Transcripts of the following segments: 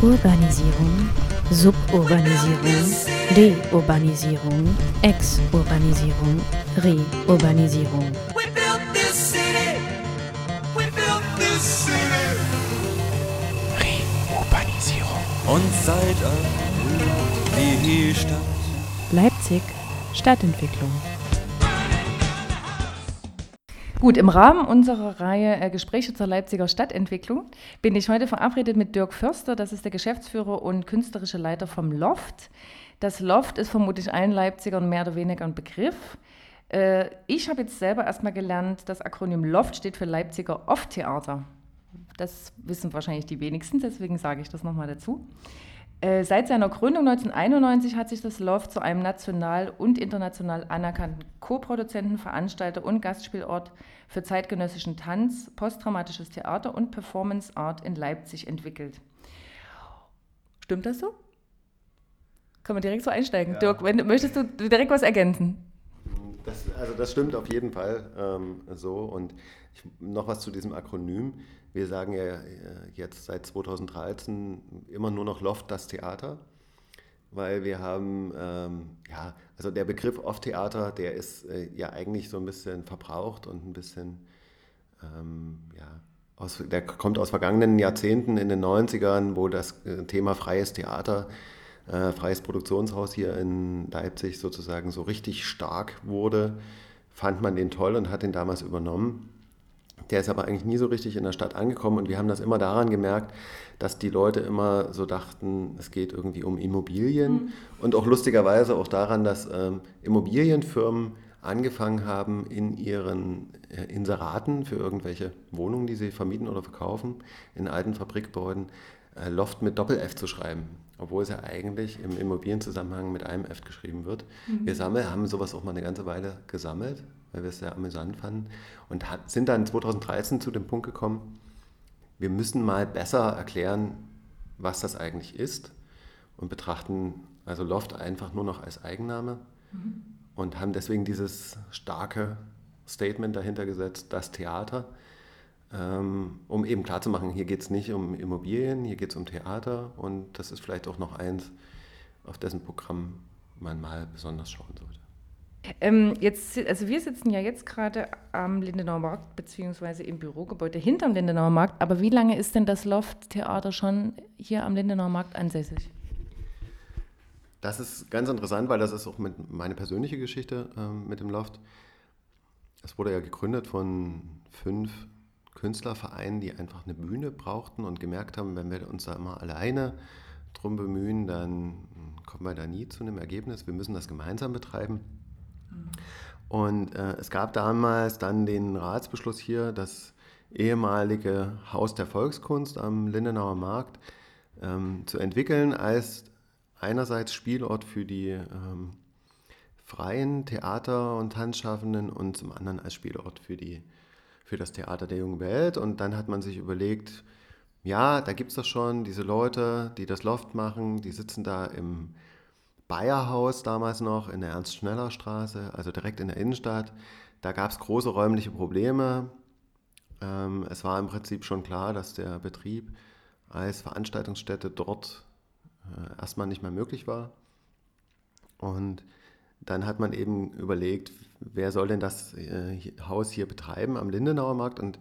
Urbanisierung, Suburbanisierung, Deurbanisierung, Exurbanisierung, Reurbanisierung. Reurbanisierung. Und seit an die Stadt. Leipzig Stadtentwicklung. Gut, im Rahmen unserer Reihe äh, Gespräche zur Leipziger Stadtentwicklung bin ich heute verabredet mit Dirk Förster, das ist der Geschäftsführer und künstlerische Leiter vom Loft. Das Loft ist vermutlich allen Leipzigern mehr oder weniger ein Begriff. Äh, ich habe jetzt selber erstmal gelernt, das Akronym Loft steht für Leipziger Off-Theater. Das wissen wahrscheinlich die wenigsten, deswegen sage ich das nochmal dazu. Äh, seit seiner Gründung 1991 hat sich das Loft zu einem national und international anerkannten Co-Produzenten, Veranstalter und Gastspielort für zeitgenössischen Tanz, posttraumatisches Theater und Performance Art in Leipzig entwickelt. Stimmt das so? Können wir direkt so einsteigen? Ja. Dirk, wenn, möchtest du direkt was ergänzen? Das, also das stimmt auf jeden Fall ähm, so. Und ich, noch was zu diesem Akronym. Wir sagen ja äh, jetzt seit 2013 immer nur noch Loft das Theater, weil wir haben, ähm, ja, also der Begriff Off-Theater, der ist äh, ja eigentlich so ein bisschen verbraucht und ein bisschen, ähm, ja, aus, der kommt aus vergangenen Jahrzehnten in den 90ern, wo das äh, Thema freies Theater, äh, freies Produktionshaus hier in Leipzig sozusagen so richtig stark wurde, fand man den toll und hat den damals übernommen. Der ist aber eigentlich nie so richtig in der Stadt angekommen und wir haben das immer daran gemerkt, dass die Leute immer so dachten, es geht irgendwie um Immobilien mhm. und auch lustigerweise auch daran, dass ähm, Immobilienfirmen angefangen haben, in ihren äh, Inseraten für irgendwelche Wohnungen, die sie vermieten oder verkaufen, in alten Fabrikgebäuden, äh, Loft mit Doppel-F zu schreiben, obwohl es ja eigentlich im Immobilienzusammenhang mit einem F geschrieben wird. Mhm. Wir sammeln, haben sowas auch mal eine ganze Weile gesammelt weil wir es sehr amüsant fanden. Und sind dann 2013 zu dem Punkt gekommen, wir müssen mal besser erklären, was das eigentlich ist und betrachten also Loft einfach nur noch als Eigenname mhm. und haben deswegen dieses starke Statement dahinter gesetzt, das Theater, ähm, um eben klarzumachen, hier geht es nicht um Immobilien, hier geht es um Theater und das ist vielleicht auch noch eins, auf dessen Programm man mal besonders schauen sollte. Ähm, jetzt, also wir sitzen ja jetzt gerade am Lindenauer Markt beziehungsweise im Bürogebäude hinterm Lindenauer Markt. Aber wie lange ist denn das Loft-Theater schon hier am Lindenauer Markt ansässig? Das ist ganz interessant, weil das ist auch meine persönliche Geschichte äh, mit dem Loft. Es wurde ja gegründet von fünf Künstlervereinen, die einfach eine Bühne brauchten und gemerkt haben, wenn wir uns da immer alleine drum bemühen, dann kommen wir da nie zu einem Ergebnis. Wir müssen das gemeinsam betreiben. Und äh, es gab damals dann den Ratsbeschluss hier, das ehemalige Haus der Volkskunst am Lindenauer Markt ähm, zu entwickeln als einerseits Spielort für die ähm, freien Theater- und Tanzschaffenden und zum anderen als Spielort für, die, für das Theater der jungen Welt. Und dann hat man sich überlegt, ja, da gibt es doch schon diese Leute, die das Loft machen, die sitzen da im Bayerhaus damals noch in der Ernst-Schneller-Straße, also direkt in der Innenstadt. Da gab es große räumliche Probleme. Ähm, es war im Prinzip schon klar, dass der Betrieb als Veranstaltungsstätte dort äh, erstmal nicht mehr möglich war. Und dann hat man eben überlegt, wer soll denn das äh, Haus hier betreiben am Lindenauer Markt. Und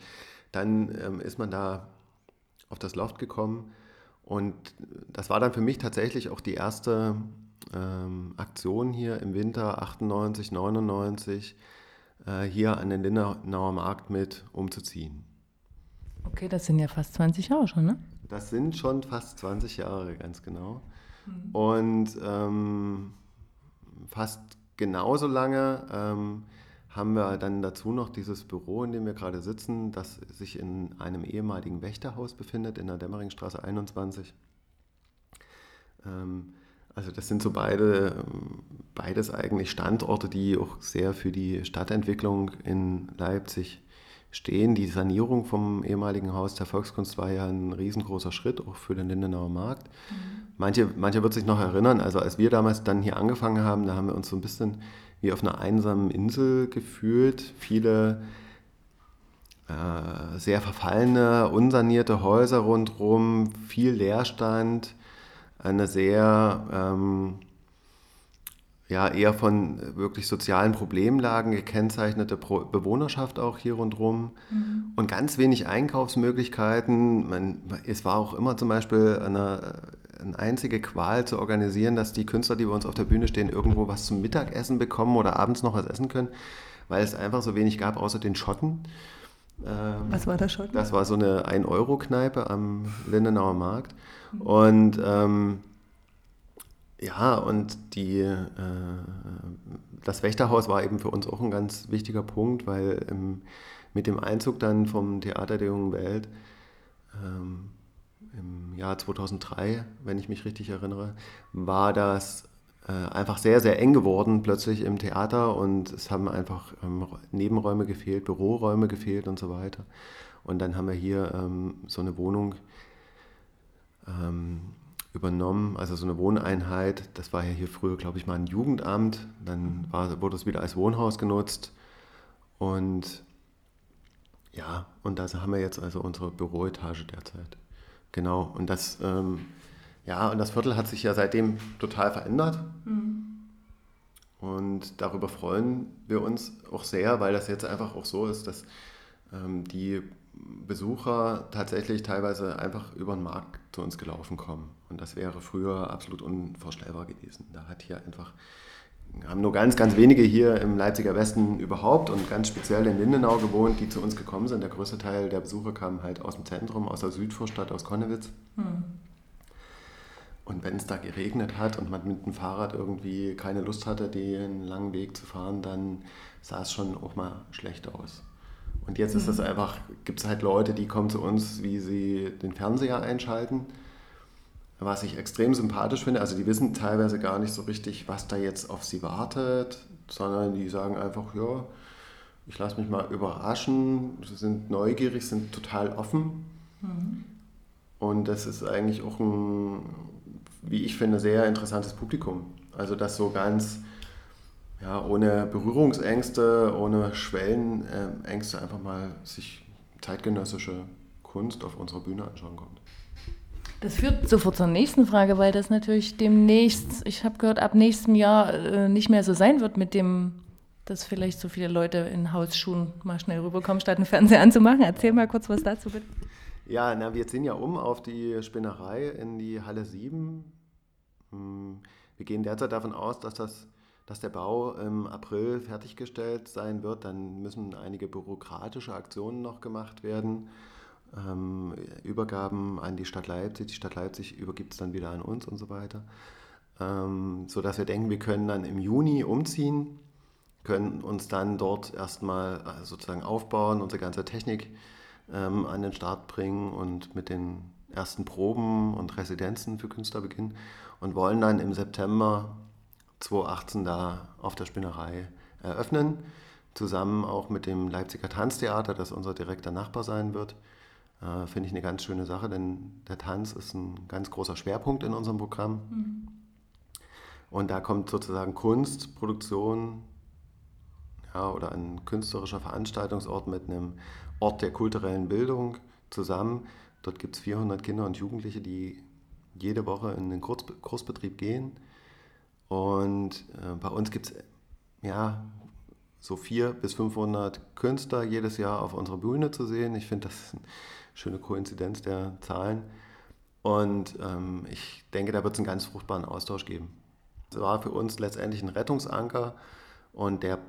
dann ähm, ist man da auf das Loft gekommen. Und das war dann für mich tatsächlich auch die erste ähm, Aktion hier im Winter 98, 99 äh, hier an den Lindenauer Markt mit umzuziehen. Okay, das sind ja fast 20 Jahre schon, ne? Das sind schon fast 20 Jahre, ganz genau. Mhm. Und ähm, fast genauso lange ähm, haben wir dann dazu noch dieses Büro, in dem wir gerade sitzen, das sich in einem ehemaligen Wächterhaus befindet, in der Dämmeringstraße 21. Ähm, also das sind so beide, beides eigentlich Standorte, die auch sehr für die Stadtentwicklung in Leipzig stehen. Die Sanierung vom ehemaligen Haus der Volkskunst war ja ein riesengroßer Schritt, auch für den Lindenauer Markt. Mhm. Manche, manche wird sich noch erinnern, also als wir damals dann hier angefangen haben, da haben wir uns so ein bisschen wie auf einer einsamen Insel gefühlt. Viele äh, sehr verfallene, unsanierte Häuser rundherum, viel Leerstand, eine sehr ähm, ja, eher von wirklich sozialen Problemlagen gekennzeichnete Pro Bewohnerschaft auch hier rundherum mhm. und ganz wenig Einkaufsmöglichkeiten. Man, es war auch immer zum Beispiel eine, eine einzige Qual zu organisieren, dass die Künstler, die bei uns auf der Bühne stehen, irgendwo was zum Mittagessen bekommen oder abends noch was essen können, weil es einfach so wenig gab, außer den Schotten. Ähm, was war der Schotten? Das war so eine 1-Euro-Kneipe am Lindenauer Markt. Und ähm, ja, und die, äh, das Wächterhaus war eben für uns auch ein ganz wichtiger Punkt, weil ähm, mit dem Einzug dann vom Theater der jungen Welt ähm, im Jahr 2003, wenn ich mich richtig erinnere, war das einfach sehr, sehr eng geworden plötzlich im Theater und es haben einfach ähm, Nebenräume gefehlt, Büroräume gefehlt und so weiter. Und dann haben wir hier ähm, so eine Wohnung ähm, übernommen, also so eine Wohneinheit. Das war ja hier früher, glaube ich, mal ein Jugendamt. Dann war, wurde es wieder als Wohnhaus genutzt. Und ja, und da haben wir jetzt also unsere Büroetage derzeit. Genau. Und das, ähm, ja, und das Viertel hat sich ja seitdem total verändert. Mhm. Und darüber freuen wir uns auch sehr, weil das jetzt einfach auch so ist, dass ähm, die Besucher tatsächlich teilweise einfach über den Markt zu uns gelaufen kommen. Und das wäre früher absolut unvorstellbar gewesen. Da hat hier einfach, haben nur ganz, ganz wenige hier im Leipziger Westen überhaupt und ganz speziell in Lindenau gewohnt, die zu uns gekommen sind. Der größte Teil der Besucher kam halt aus dem Zentrum, aus der Südvorstadt, aus Konnewitz. Hm. Und wenn es da geregnet hat und man mit dem Fahrrad irgendwie keine Lust hatte, den langen Weg zu fahren, dann sah es schon auch mal schlecht aus. Und jetzt ist es mhm. einfach, gibt es halt Leute, die kommen zu uns, wie sie den Fernseher einschalten, was ich extrem sympathisch finde. Also die wissen teilweise gar nicht so richtig, was da jetzt auf sie wartet, sondern die sagen einfach, ja, ich lasse mich mal überraschen, sie sind neugierig, sind total offen. Mhm. Und das ist eigentlich auch ein, wie ich finde, sehr interessantes Publikum. Also das so ganz ja, ohne Berührungsängste, ohne Schwellenängste einfach mal sich zeitgenössische Kunst auf unserer Bühne anschauen kommt. Das führt sofort zur nächsten Frage, weil das natürlich demnächst, ich habe gehört, ab nächstem Jahr äh, nicht mehr so sein wird mit dem, dass vielleicht so viele Leute in Hausschuhen mal schnell rüberkommen, statt einen Fernseher anzumachen. Erzähl mal kurz was dazu bitte. Ja, na, wir ziehen ja um auf die Spinnerei in die Halle 7. Hm, wir gehen derzeit davon aus, dass das dass der Bau im April fertiggestellt sein wird. Dann müssen einige bürokratische Aktionen noch gemacht werden. Ähm, Übergaben an die Stadt Leipzig. Die Stadt Leipzig übergibt es dann wieder an uns und so weiter. Ähm, sodass wir denken, wir können dann im Juni umziehen, können uns dann dort erstmal äh, sozusagen aufbauen, unsere ganze Technik ähm, an den Start bringen und mit den ersten Proben und Residenzen für Künstler beginnen und wollen dann im September 2018 da auf der Spinnerei eröffnen, zusammen auch mit dem Leipziger Tanztheater, das unser direkter Nachbar sein wird. Äh, Finde ich eine ganz schöne Sache, denn der Tanz ist ein ganz großer Schwerpunkt in unserem Programm. Mhm. Und da kommt sozusagen Kunst, Produktion ja, oder ein künstlerischer Veranstaltungsort mit einem Ort der kulturellen Bildung zusammen. Dort gibt es 400 Kinder und Jugendliche, die jede Woche in den Kurs, Kursbetrieb gehen und äh, bei uns gibt es ja so 400 bis 500 Künstler jedes Jahr auf unserer Bühne zu sehen. Ich finde das eine schöne Koinzidenz der Zahlen. Und ähm, ich denke, da wird es einen ganz fruchtbaren Austausch geben. Es war für uns letztendlich ein Rettungsanker und der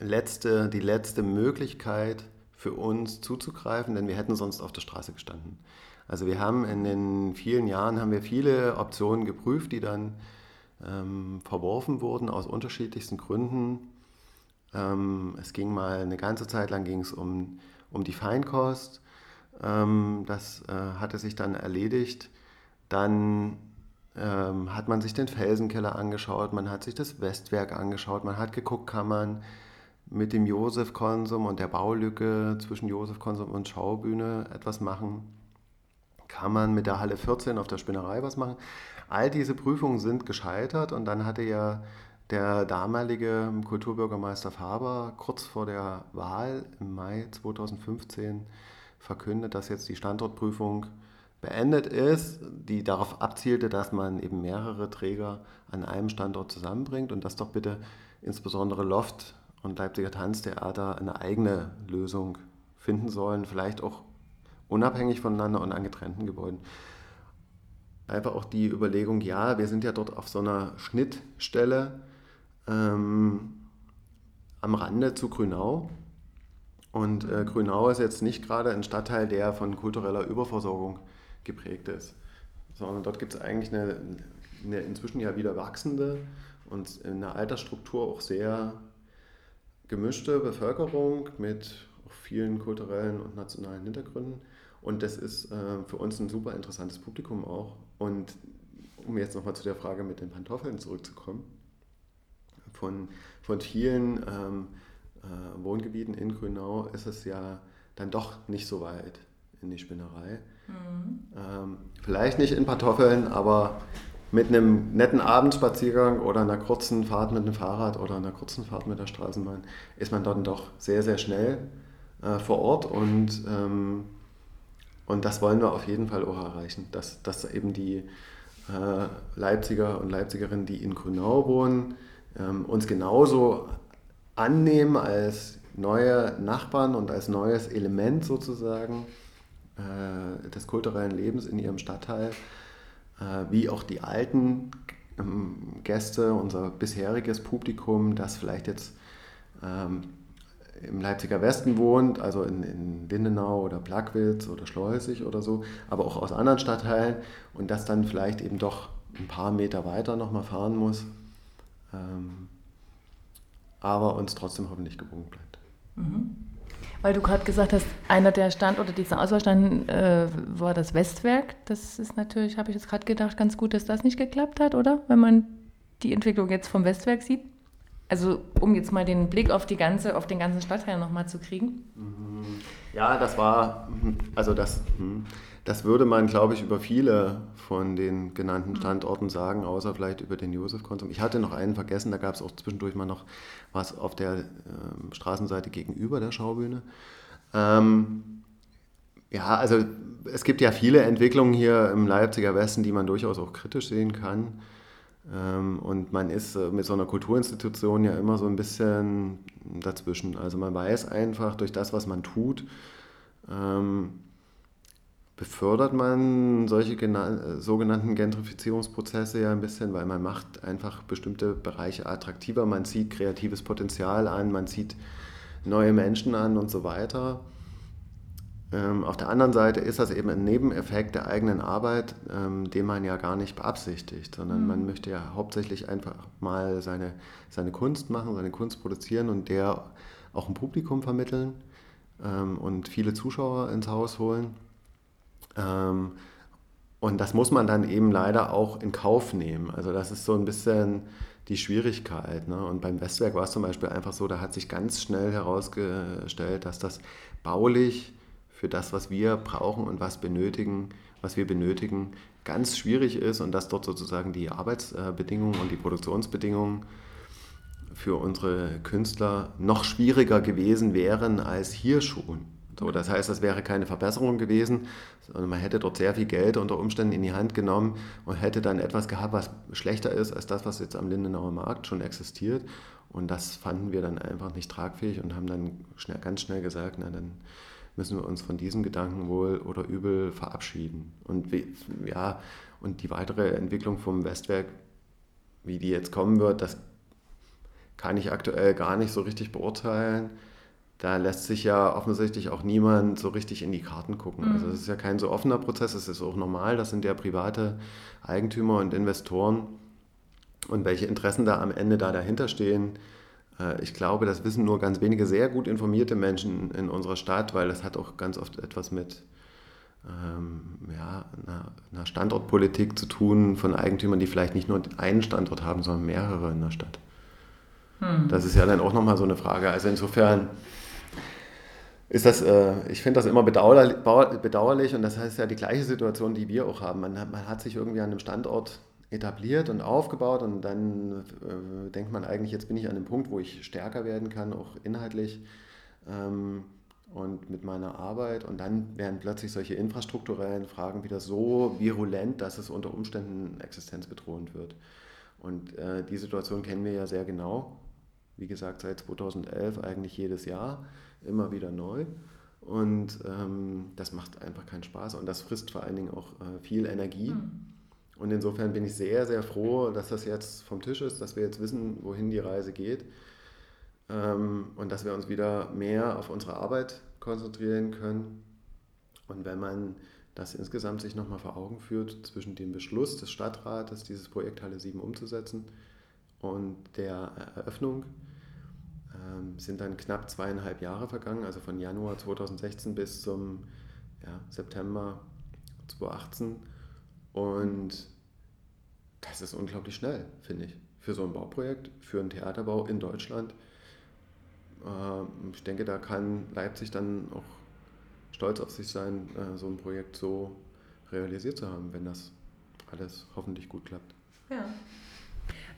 letzte, die letzte Möglichkeit für uns zuzugreifen, denn wir hätten sonst auf der Straße gestanden. Also wir haben in den vielen Jahren haben wir viele Optionen geprüft, die dann ähm, verworfen wurden aus unterschiedlichsten Gründen. Ähm, es ging mal eine ganze Zeit lang ging es um, um die Feinkost. Ähm, das äh, hatte sich dann erledigt. Dann ähm, hat man sich den Felsenkeller angeschaut, man hat sich das Westwerk angeschaut, man hat geguckt, kann man mit dem Josef-Konsum und der Baulücke zwischen Josef-Konsum und Schaubühne etwas machen. Kann man mit der Halle 14 auf der Spinnerei was machen? All diese Prüfungen sind gescheitert und dann hatte ja der damalige Kulturbürgermeister Faber kurz vor der Wahl im Mai 2015 verkündet, dass jetzt die Standortprüfung beendet ist, die darauf abzielte, dass man eben mehrere Träger an einem Standort zusammenbringt und dass doch bitte insbesondere Loft und Leipziger Tanztheater eine eigene Lösung finden sollen, vielleicht auch unabhängig voneinander und an getrennten Gebäuden einfach auch die Überlegung, ja, wir sind ja dort auf so einer Schnittstelle ähm, am Rande zu Grünau. Und äh, Grünau ist jetzt nicht gerade ein Stadtteil, der von kultureller Überversorgung geprägt ist, sondern dort gibt es eigentlich eine, eine, inzwischen ja wieder wachsende und in der Altersstruktur auch sehr gemischte Bevölkerung mit vielen kulturellen und nationalen Hintergründen. Und das ist äh, für uns ein super interessantes Publikum auch. Und um jetzt nochmal zu der Frage mit den Pantoffeln zurückzukommen, von, von vielen ähm, äh, Wohngebieten in Grünau ist es ja dann doch nicht so weit in die Spinnerei. Mhm. Ähm, vielleicht nicht in Pantoffeln, aber mit einem netten Abendspaziergang oder einer kurzen Fahrt mit dem Fahrrad oder einer kurzen Fahrt mit der Straßenbahn ist man dann doch sehr, sehr schnell äh, vor Ort und ähm, und das wollen wir auf jeden Fall auch erreichen, dass, dass eben die äh, Leipziger und Leipzigerinnen, die in Grünau wohnen, ähm, uns genauso annehmen als neue Nachbarn und als neues Element sozusagen äh, des kulturellen Lebens in ihrem Stadtteil, wie auch die alten ähm, Gäste, unser bisheriges Publikum, das vielleicht jetzt ähm, im Leipziger Westen wohnt, also in, in Lindenau oder Plagwitz oder Schleusig oder so, aber auch aus anderen Stadtteilen und das dann vielleicht eben doch ein paar Meter weiter nochmal fahren muss, ähm, aber uns trotzdem hoffentlich gewogen bleibt. Mhm. Weil du gerade gesagt hast, einer der Standorte dieser Auswahlstand äh, war das Westwerk. Das ist natürlich, habe ich jetzt gerade gedacht, ganz gut, dass das nicht geklappt hat, oder? Wenn man die Entwicklung jetzt vom Westwerk sieht. Also um jetzt mal den Blick auf die ganze, auf den ganzen Stadtteil nochmal zu kriegen. Mhm. Ja, das war, also das, hm, das würde man, glaube ich, über viele von den genannten. Standorten sagen, außer vielleicht über den Josef-Konsum. Ich hatte noch einen vergessen, da gab es auch zwischendurch mal noch was auf der äh, Straßenseite gegenüber der Schaubühne. Ähm, ja, also es gibt ja viele Entwicklungen hier im Leipziger Westen, die man durchaus auch kritisch sehen kann. Ähm, und man ist äh, mit so einer Kulturinstitution ja immer so ein bisschen dazwischen. Also man weiß einfach durch das, was man tut, ähm, befördert man solche äh, sogenannten Gentrifizierungsprozesse ja ein bisschen, weil man macht einfach bestimmte Bereiche attraktiver, man zieht kreatives Potenzial an, man zieht neue Menschen an und so weiter. Ähm, auf der anderen Seite ist das eben ein Nebeneffekt der eigenen Arbeit, ähm, den man ja gar nicht beabsichtigt, sondern mhm. man möchte ja hauptsächlich einfach mal seine, seine Kunst machen, seine Kunst produzieren und der auch ein Publikum vermitteln ähm, und viele Zuschauer ins Haus holen. Ähm, und das muss man dann eben leider auch in Kauf nehmen. Also das ist so ein bisschen die Schwierigkeit. Ne? Und beim Westwerk war es zum Beispiel einfach so, da hat sich ganz schnell herausgestellt, dass das baulich für das, was wir brauchen und was benötigen, was wir benötigen, ganz schwierig ist und dass dort sozusagen die Arbeitsbedingungen und die Produktionsbedingungen für unsere Künstler noch schwieriger gewesen wären als hier schon. So, das heißt, das wäre keine Verbesserung gewesen, sondern man hätte dort sehr viel Geld unter Umständen in die Hand genommen und hätte dann etwas gehabt, was schlechter ist als das, was jetzt am Lindenauer Markt schon existiert. Und das fanden wir dann einfach nicht tragfähig und haben dann schnell, ganz schnell gesagt, na dann müssen wir uns von diesem Gedanken wohl oder übel verabschieden. Und ja, und die weitere Entwicklung vom Westwerk, wie die jetzt kommen wird, das kann ich aktuell gar nicht so richtig beurteilen. Da lässt sich ja offensichtlich auch niemand so richtig in die Karten gucken. Also mhm. Also es ist ja kein so offener Prozess, es ist auch normal, das sind ja private Eigentümer und Investoren. Und welche Interessen da am Ende da dahinter stehen, äh, ich glaube, das wissen nur ganz wenige sehr gut informierte Menschen in unserer Stadt, weil das hat auch ganz oft etwas mit ähm, ja, einer, einer, Standortpolitik zu tun von Eigentümern, die vielleicht nicht nur einen Standort haben, sondern mehrere in der Stadt. Hm. Das ist ja dann auch nochmal so eine Frage. Also insofern ist das, äh, ich finde das immer bedauerlich, bedauerlich und das heißt ja die gleiche Situation, die wir auch haben. Man, man hat sich irgendwie an einem Standort etabliert und aufgebaut und dann äh, denkt man eigentlich, jetzt bin ich an dem Punkt, wo ich stärker werden kann, auch inhaltlich ähm, und mit meiner Arbeit. Und dann werden plötzlich solche infrastrukturellen Fragen wieder so virulent, dass es unter Umständen existenzbedrohend wird. Und äh, die Situation kennen wir ja sehr genau. Wie gesagt, seit 2011 eigentlich jedes Jahr, immer wieder neu. Und ähm, das macht einfach keinen Spaß und das frisst vor allen Dingen auch äh, viel Energie. Mhm. Und insofern bin ich sehr, sehr froh, dass das jetzt vom Tisch ist, dass wir jetzt wissen, wohin die Reise geht ähm, und dass wir uns wieder mehr auf unsere Arbeit konzentrieren können. Und wenn man das insgesamt sich nochmal vor Augen führt, zwischen dem Beschluss des Stadtrates, dieses Projekt Halle 7 umzusetzen und der Eröffnung, ähm, sind dann knapp zweieinhalb Jahre vergangen, also von Januar 2016 bis zum ja, September 2018. Und das ist unglaublich schnell, finde ich, für so ein Bauprojekt, für einen Theaterbau in Deutschland. Ähm, ich denke, da kann Leipzig dann auch stolz auf sich sein, äh, so ein Projekt so realisiert zu haben, wenn das alles hoffentlich gut klappt. Ja.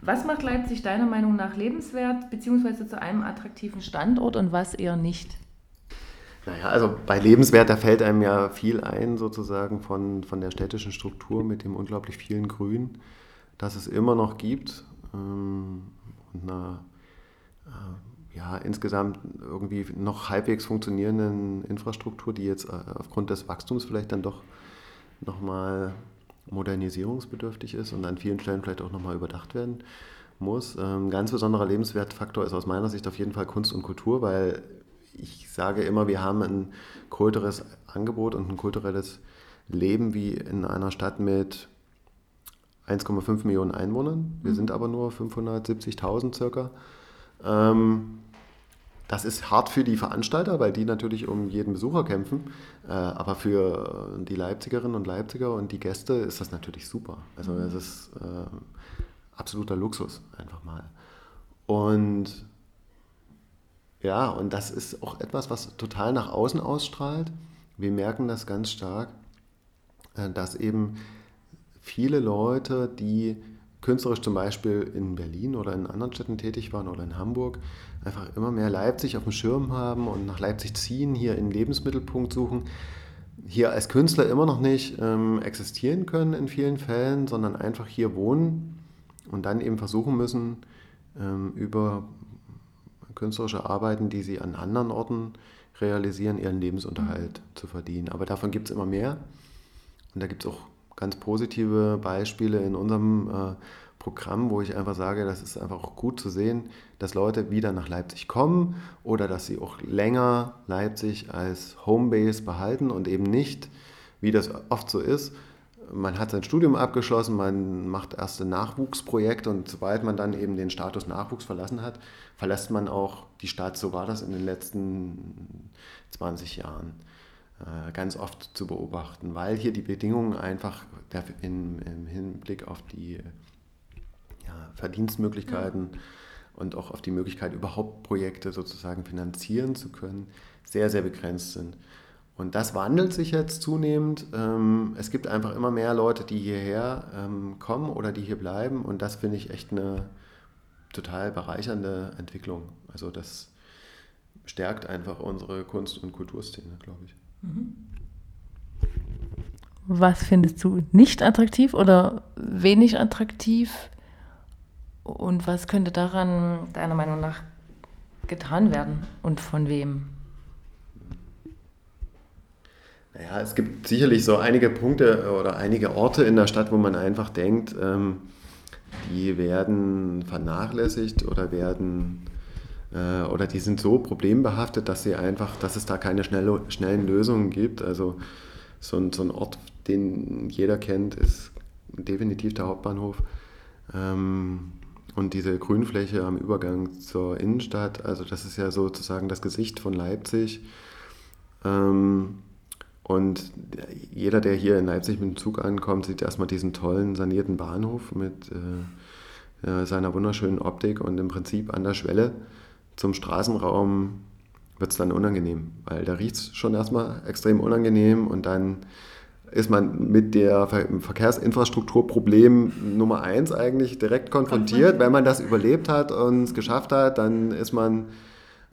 Was macht Leipzig deiner Meinung nach lebenswert bzw. zu einem attraktiven Standort und was eher nicht? Naja, also bei lebenswert, da fällt einem ja viel ein sozusagen von, von der städtischen Struktur mit dem unglaublich vielen Grün, das es immer noch gibt ähm, und einer äh, ja, insgesamt irgendwie noch halbwegs funktionierenden Infrastruktur, die jetzt äh, aufgrund des Wachstums vielleicht dann doch nochmal modernisierungsbedürftig ist und an vielen Stellen vielleicht auch nochmal überdacht werden muss. Ein ähm, ganz besonderer Lebenswertfaktor ist aus meiner Sicht auf jeden Fall Kunst und Kultur, weil ich sage immer, wir haben ein kulturelles Angebot und ein kulturelles Leben wie in einer Stadt mit 1,5 Millionen Einwohnern. Wir mhm. sind aber nur 570.000 circa. Ähm, das ist hart für die Veranstalter, weil die natürlich um jeden Besucher kämpfen. Äh, aber für die Leipzigerinnen und Leipziger und die Gäste ist das natürlich super. Also es ist äh, absoluter Luxus einfach mal. Und ja, und das ist auch etwas, was total nach außen ausstrahlt. Wir merken das ganz stark, äh, dass eben viele Leute, die künstlerisch zum Beispiel in Berlin oder in anderen Städten tätig waren oder in Hamburg, einfach immer mehr Leipzig auf dem Schirm haben und nach Leipzig ziehen, hier in Lebensmittelpunkt suchen, hier als Künstler immer noch nicht ähm, existieren können in vielen Fällen, sondern einfach hier wohnen und dann eben versuchen müssen, ähm, über künstlerische Arbeiten, die sie an anderen Orten realisieren, ihren Lebensunterhalt mhm. zu verdienen. Aber davon gibt es immer mehr. Und da gibt es auch ganz positive Beispiele in unserem äh, Programm, wo ich einfach sage, das ist einfach auch gut zu sehen, dass Leute wieder nach Leipzig kommen oder dass sie auch länger Leipzig als Homebase behalten und eben nicht, wie das oft so ist, man hat sein Studium abgeschlossen, man macht erste Nachwuchsprojekte und sobald man dann eben den Status Nachwuchs verlassen hat, verlässt man auch die Stadt. So war das in den letzten 20 Jahren ganz oft zu beobachten, weil hier die Bedingungen einfach im Hinblick auf die ja, Verdienstmöglichkeiten ja. und auch auf die Möglichkeit, überhaupt Projekte sozusagen finanzieren zu können, sehr, sehr begrenzt sind. Und das wandelt sich jetzt zunehmend. Ähm, es gibt einfach immer mehr Leute, die hierher ähm, kommen oder die hier bleiben. Und das finde ich echt eine total bereichernde Entwicklung. Also das stärkt einfach unsere Kunst- und Kulturszene, glaube ich. Mhm. Was findest du nicht attraktiv oder wenig attraktiv und was könnte daran deiner Meinung nach getan werden und von wem? Naja, es gibt sicherlich so einige Punkte oder einige Orte in der Stadt, wo man einfach denkt, ähm, die werden vernachlässigt oder werden oder die sind so problembehaftet, dass sie einfach, dass es da keine schnelle, schnellen Lösungen gibt. Also so ein, so ein Ort, den jeder kennt, ist definitiv der Hauptbahnhof. Ähm, und diese Grünfläche am Übergang zur Innenstadt, also das ist ja sozusagen das Gesicht von Leipzig. Ähm, und jeder, der hier in Leipzig mit dem Zug ankommt, sieht erstmal diesen tollen sanierten Bahnhof mit äh, seiner wunderschönen Optik und im Prinzip an der Schwelle zum Straßenraum wird es dann unangenehm, weil da riecht es schon erstmal extrem unangenehm und dann ist man mit der Verkehrsinfrastrukturproblem Nummer eins eigentlich direkt konfrontiert. Wenn man das überlebt hat und es geschafft hat, dann ist man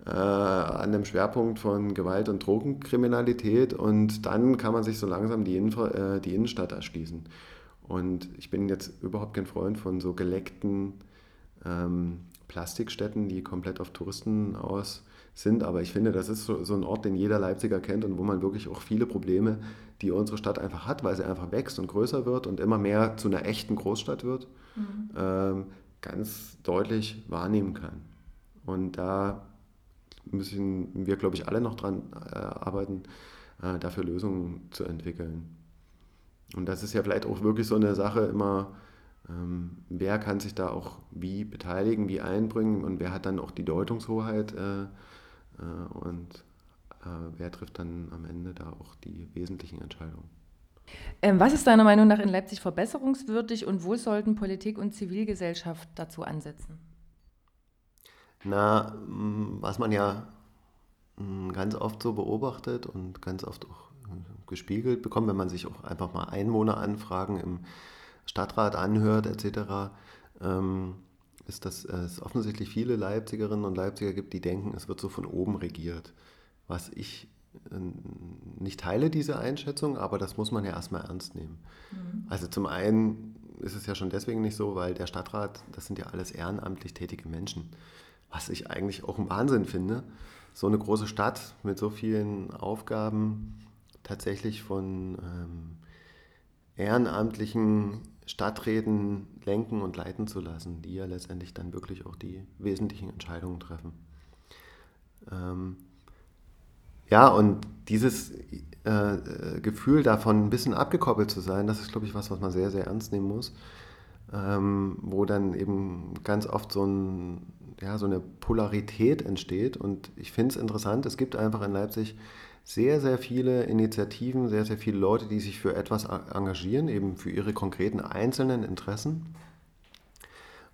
äh, an dem Schwerpunkt von Gewalt und Drogenkriminalität und dann kann man sich so langsam die, Infra äh, die Innenstadt erschließen. Und ich bin jetzt überhaupt kein Freund von so geleckten ähm, Plastikstädten, die komplett auf Touristen aus sind. Aber ich finde, das ist so, so, ein Ort, den jeder Leipziger kennt und wo man wirklich auch viele Probleme, die unsere Stadt einfach hat, weil sie einfach wächst und größer wird und immer mehr zu einer echten Großstadt wird, mhm. ähm, ganz deutlich wahrnehmen kann. Und da müssen wir, glaube ich, alle noch dran äh, arbeiten, äh, dafür Lösungen zu entwickeln. Und das ist ja vielleicht auch wirklich so eine Sache immer, ähm, wer kann sich da auch wie beteiligen, wie einbringen und wer hat dann auch die Deutungshoheit äh, äh, und äh, wer trifft dann am Ende da auch die wesentlichen Entscheidungen. Ähm, was ist deiner Meinung nach in Leipzig verbesserungswürdig und wo sollten Politik und Zivilgesellschaft dazu ansetzen? Na, was man ja ganz oft so beobachtet und ganz oft auch gespiegelt bekommt, wenn man sich auch einfach mal Einwohneranfragen im Stadtrat anhört etc., ähm, ist, dass es offensichtlich viele Leipzigerinnen und Leipziger gibt, die denken, es wird so von oben regiert. Was ich äh, nicht teile, diese Einschätzung, aber das muss man ja erstmal ernst nehmen. Mhm. Also zum einen ist es ja schon deswegen nicht so, weil der Stadtrat, das sind ja alles ehrenamtlich tätige Menschen. Was ich eigentlich auch ein Wahnsinn finde, so eine große Stadt mit so vielen Aufgaben tatsächlich von ähm, ehrenamtlichen Stadträten lenken und leiten zu lassen, die ja letztendlich dann wirklich auch die wesentlichen Entscheidungen treffen. Ähm, ja, und dieses äh, Gefühl davon ein bisschen abgekoppelt zu sein, das ist, glaube ich, was, was man sehr, sehr ernst nehmen muss, ähm, wo dann eben ganz oft so, ein, ja, so eine Polarität entsteht. Und ich finde es interessant, es gibt einfach in Leipzig sehr, sehr viele Initiativen, sehr, sehr viele Leute, die sich für etwas engagieren, eben für ihre konkreten einzelnen Interessen.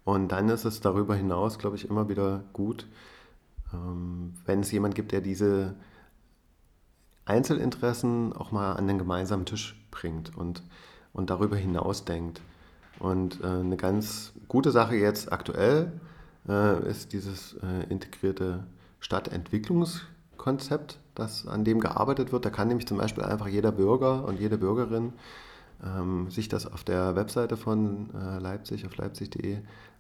Und dann ist es darüber hinaus, glaube ich, immer wieder gut, ähm, wenn es jemand gibt, der diese Einzelinteressen auch mal an den gemeinsamen Tisch bringt und, und darüber hinaus denkt. Und äh, eine ganz gute Sache jetzt aktuell äh, ist dieses äh, integrierte Stadtentwicklungskonzept, das, an dem gearbeitet wird. Da kann nämlich zum Beispiel einfach jeder Bürger und jede Bürgerin ähm, sich das auf der Webseite von äh, Leipzig, auf leipzig.de,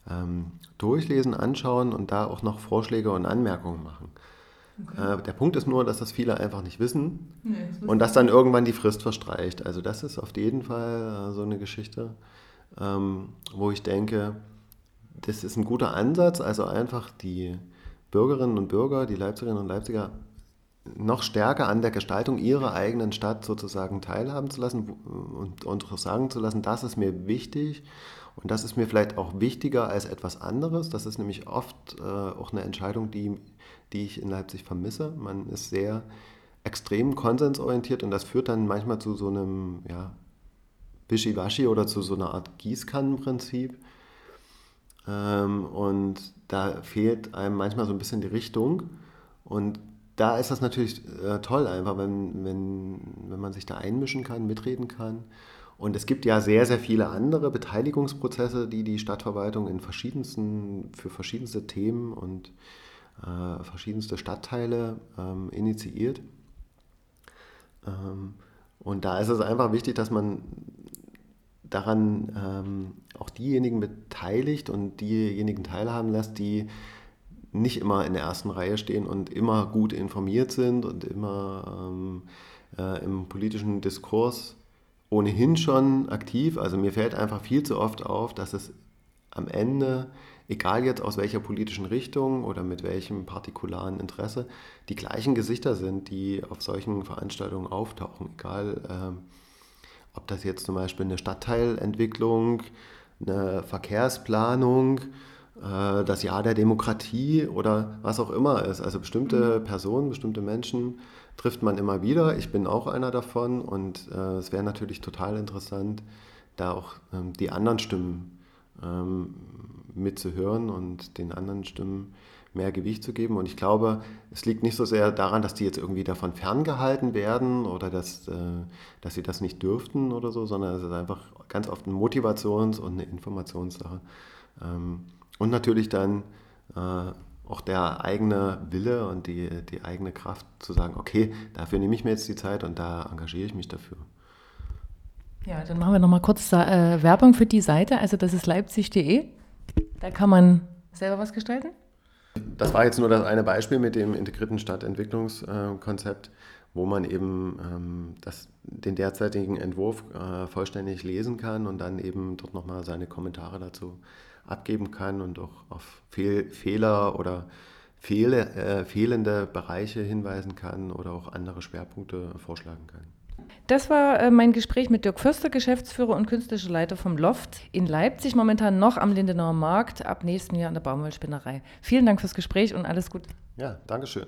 ähm, durchlesen, anschauen und da auch noch Vorschläge und Anmerkungen machen. Okay. Äh, der Punkt ist nur, dass das viele einfach nicht wissen nee, das und dass dann irgendwann die Frist verstreicht. Also das ist auf jeden Fall äh, so eine Geschichte, ähm, wo ich denke, das ist ein guter Ansatz, also einfach die Bürgerinnen und Bürger, die Leipzigerinnen und Leipziger noch stärker an der Gestaltung ihrer eigenen Stadt sozusagen teilhaben zu lassen und, und sagen zu lassen, das ist mir wichtig und das ist mir vielleicht auch wichtiger als etwas anderes. Das ist nämlich oft äh, auch eine Entscheidung, die, die ich in Leipzig vermisse. Man ist sehr extrem konsensorientiert und das führt dann manchmal zu so einem ja, Wischiwaschi oder zu so einer Art Gießkannenprinzip. Ähm, und da fehlt einem manchmal so ein bisschen die Richtung. Und da ist das natürlich äh, toll, einfach, wenn, wenn, wenn man sich da einmischen kann, mitreden kann. Und es gibt ja sehr, sehr viele andere Beteiligungsprozesse, die die Stadtverwaltung in verschiedensten, für verschiedenste Themen und äh, verschiedenste Stadtteile ähm, initiiert. Ähm, und da ist es einfach wichtig, dass man daran ähm, auch diejenigen beteiligt und diejenigen teilhaben lässt, die nicht immer in der ersten Reihe stehen und immer gut informiert sind und immer ähm, äh, im politischen Diskurs ohnehin schon aktiv. Also mir fällt einfach viel zu oft auf, dass es am Ende, egal jetzt aus welcher politischen Richtung oder mit welchem partikularen Interesse, die gleichen Gesichter sind, die auf solchen Veranstaltungen auftauchen. Egal, äh, ob das jetzt zum Beispiel eine Stadtteilentwicklung, eine Verkehrsplanung, äh, das Jahr der Demokratie oder was auch immer ist. Also bestimmte mhm. Personen, bestimmte Menschen trifft man immer wieder. Ich bin auch einer davon und äh, es wäre natürlich total interessant, da auch ähm, die anderen Stimmen ähm, mitzuhören und den anderen Stimmen mehr Gewicht zu geben. Und ich glaube, es liegt nicht so sehr daran, dass die jetzt irgendwie davon ferngehalten werden oder dass, äh, dass sie das nicht dürften oder so, sondern es ist einfach ganz oft eine Motivations- und eine Informationssache. Ähm, und natürlich dann äh, auch der eigene Wille und die, die eigene Kraft zu sagen, okay, dafür nehme ich mir jetzt die Zeit und da engagiere ich mich dafür. Ja, dann machen wir nochmal kurz äh, Werbung für die Seite. Also das ist leipzig.de. Da kann man selber was gestalten. Das war jetzt nur das eine Beispiel mit dem integrierten Stadtentwicklungskonzept, wo man eben ähm, das, den derzeitigen Entwurf äh, vollständig lesen kann und dann eben dort nochmal seine Kommentare dazu abgeben kann und auch auf Fehl, Fehler oder fehle, äh, fehlende Bereiche hinweisen kann oder auch andere Schwerpunkte vorschlagen kann. Das war äh, mein Gespräch mit Dirk Förster, Geschäftsführer und künstlerischer Leiter vom Loft in Leipzig, momentan noch am Lindenauer Markt, ab nächsten Jahr an der Baumwollspinnerei. Vielen Dank fürs Gespräch und alles Gute. Ja, Dankeschön.